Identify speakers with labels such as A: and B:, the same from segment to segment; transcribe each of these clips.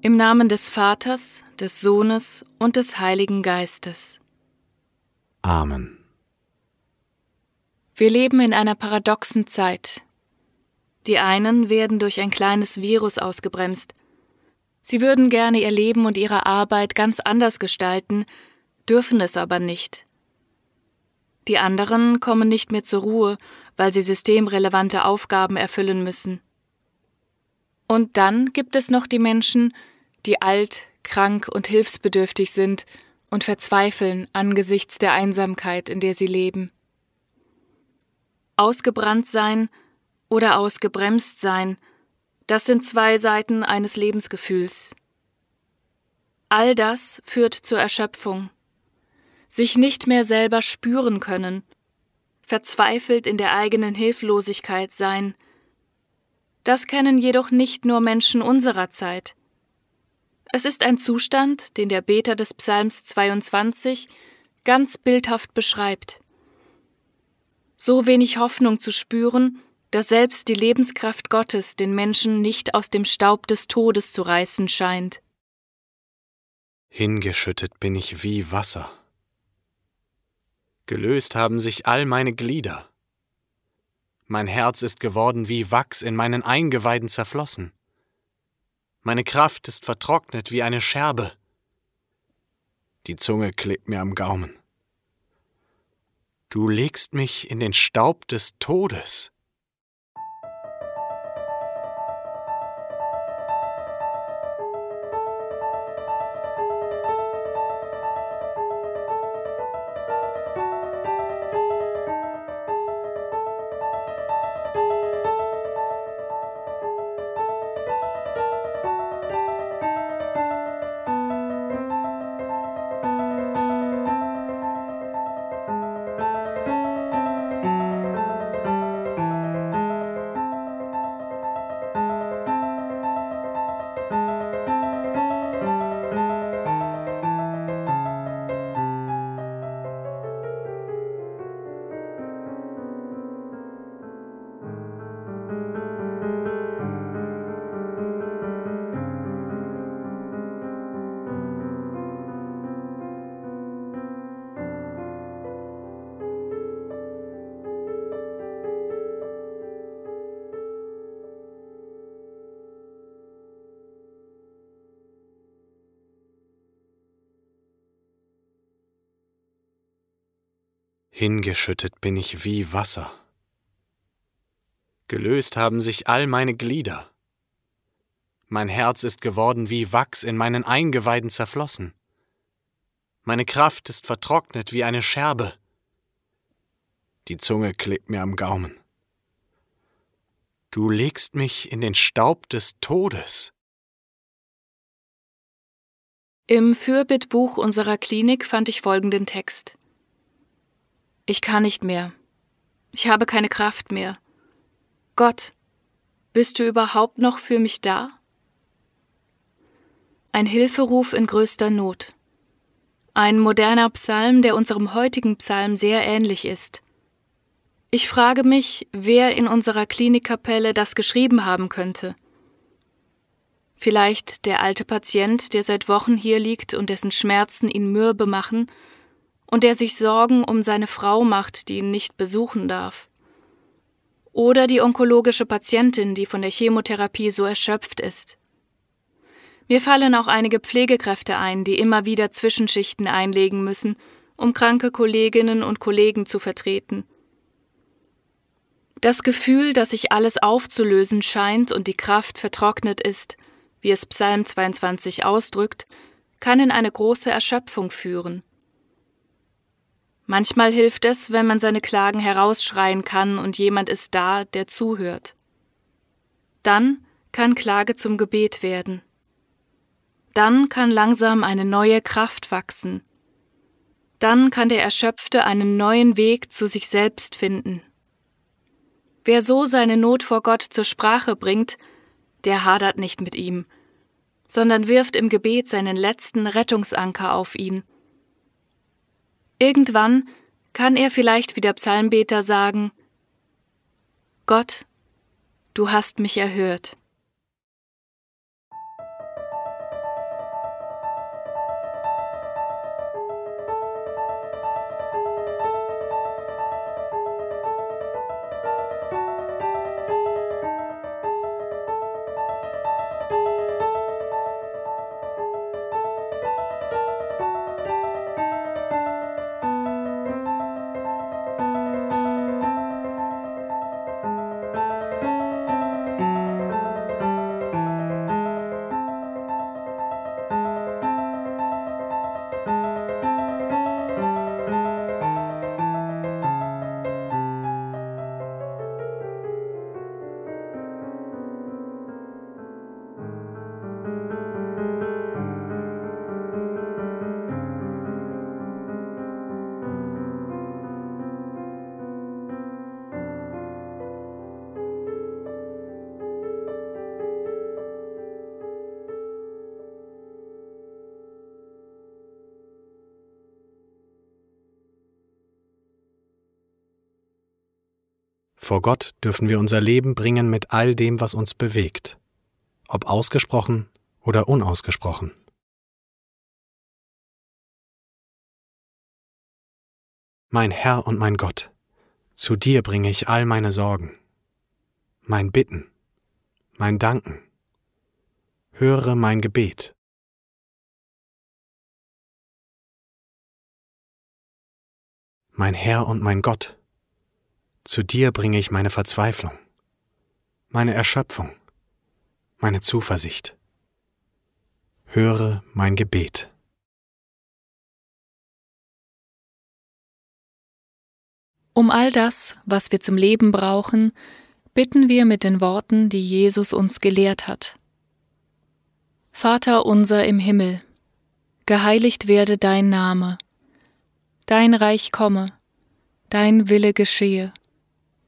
A: Im Namen des Vaters, des Sohnes und des Heiligen Geistes.
B: Amen.
A: Wir leben in einer paradoxen Zeit. Die einen werden durch ein kleines Virus ausgebremst. Sie würden gerne ihr Leben und ihre Arbeit ganz anders gestalten, dürfen es aber nicht. Die anderen kommen nicht mehr zur Ruhe, weil sie systemrelevante Aufgaben erfüllen müssen. Und dann gibt es noch die Menschen, die alt, krank und hilfsbedürftig sind und verzweifeln angesichts der Einsamkeit, in der sie leben. Ausgebrannt sein oder ausgebremst sein, das sind zwei Seiten eines Lebensgefühls. All das führt zur Erschöpfung. Sich nicht mehr selber spüren können, verzweifelt in der eigenen Hilflosigkeit sein. Das kennen jedoch nicht nur Menschen unserer Zeit. Es ist ein Zustand, den der Beter des Psalms 22 ganz bildhaft beschreibt. So wenig Hoffnung zu spüren, dass selbst die Lebenskraft Gottes den Menschen nicht aus dem Staub des Todes zu reißen scheint.
B: Hingeschüttet bin ich wie Wasser. Gelöst haben sich all meine Glieder. Mein Herz ist geworden wie Wachs in meinen Eingeweiden zerflossen. Meine Kraft ist vertrocknet wie eine Scherbe. Die Zunge klebt mir am Gaumen. Du legst mich in den Staub des Todes. Hingeschüttet bin ich wie Wasser. Gelöst haben sich all meine Glieder. Mein Herz ist geworden wie Wachs in meinen Eingeweiden zerflossen. Meine Kraft ist vertrocknet wie eine Scherbe. Die Zunge klebt mir am Gaumen. Du legst mich in den Staub des Todes.
A: Im Fürbittbuch unserer Klinik fand ich folgenden Text. Ich kann nicht mehr. Ich habe keine Kraft mehr. Gott, bist du überhaupt noch für mich da? Ein Hilferuf in größter Not. Ein moderner Psalm, der unserem heutigen Psalm sehr ähnlich ist. Ich frage mich, wer in unserer Klinikkapelle das geschrieben haben könnte. Vielleicht der alte Patient, der seit Wochen hier liegt und dessen Schmerzen ihn mürbe machen und der sich Sorgen um seine Frau macht, die ihn nicht besuchen darf. Oder die onkologische Patientin, die von der Chemotherapie so erschöpft ist. Mir fallen auch einige Pflegekräfte ein, die immer wieder Zwischenschichten einlegen müssen, um kranke Kolleginnen und Kollegen zu vertreten. Das Gefühl, dass sich alles aufzulösen scheint und die Kraft vertrocknet ist, wie es Psalm 22 ausdrückt, kann in eine große Erschöpfung führen. Manchmal hilft es, wenn man seine Klagen herausschreien kann und jemand ist da, der zuhört. Dann kann Klage zum Gebet werden. Dann kann langsam eine neue Kraft wachsen. Dann kann der Erschöpfte einen neuen Weg zu sich selbst finden. Wer so seine Not vor Gott zur Sprache bringt, der hadert nicht mit ihm, sondern wirft im Gebet seinen letzten Rettungsanker auf ihn. Irgendwann kann er vielleicht wie der Psalmbeter sagen, Gott, du hast mich erhört.
B: Vor Gott dürfen wir unser Leben bringen mit all dem, was uns bewegt, ob ausgesprochen oder unausgesprochen. Mein Herr und mein Gott, zu dir bringe ich all meine Sorgen, mein Bitten, mein Danken. Höre mein Gebet. Mein Herr und mein Gott, zu dir bringe ich meine Verzweiflung, meine Erschöpfung, meine Zuversicht. Höre mein Gebet.
A: Um all das, was wir zum Leben brauchen, bitten wir mit den Worten, die Jesus uns gelehrt hat. Vater unser im Himmel, geheiligt werde dein Name, dein Reich komme, dein Wille geschehe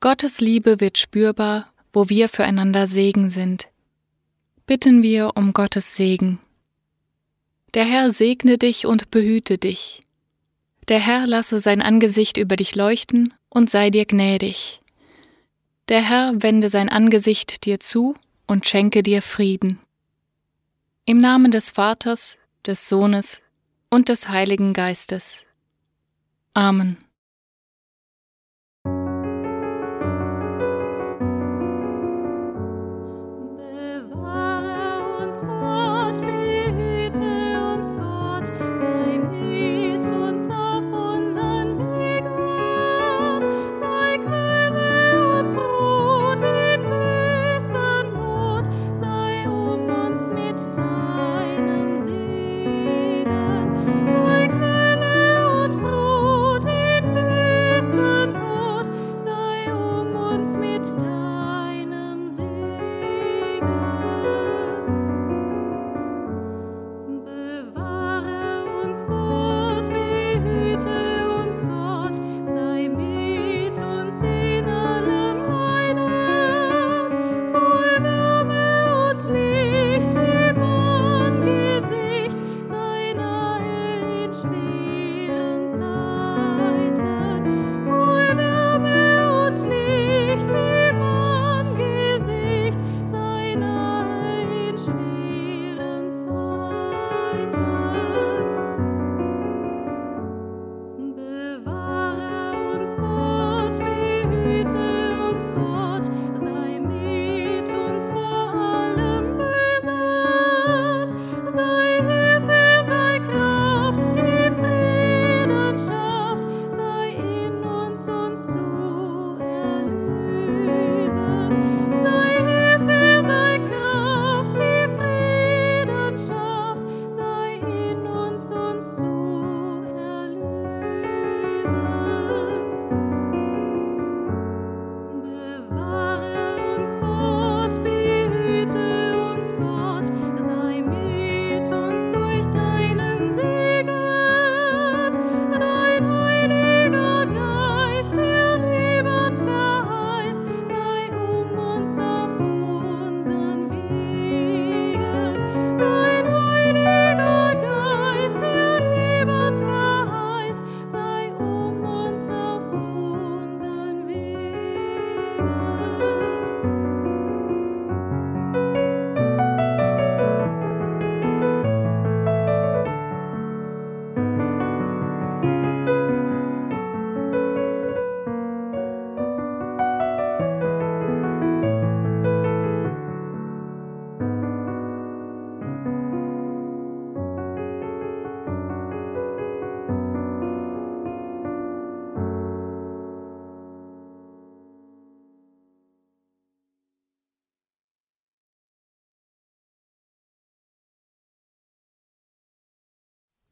A: Gottes Liebe wird spürbar, wo wir füreinander Segen sind. Bitten wir um Gottes Segen. Der Herr segne dich und behüte dich. Der Herr lasse sein Angesicht über dich leuchten und sei dir gnädig. Der Herr wende sein Angesicht dir zu und schenke dir Frieden. Im Namen des Vaters, des Sohnes und des Heiligen Geistes. Amen.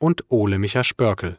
B: und Ole Micha Spörkel.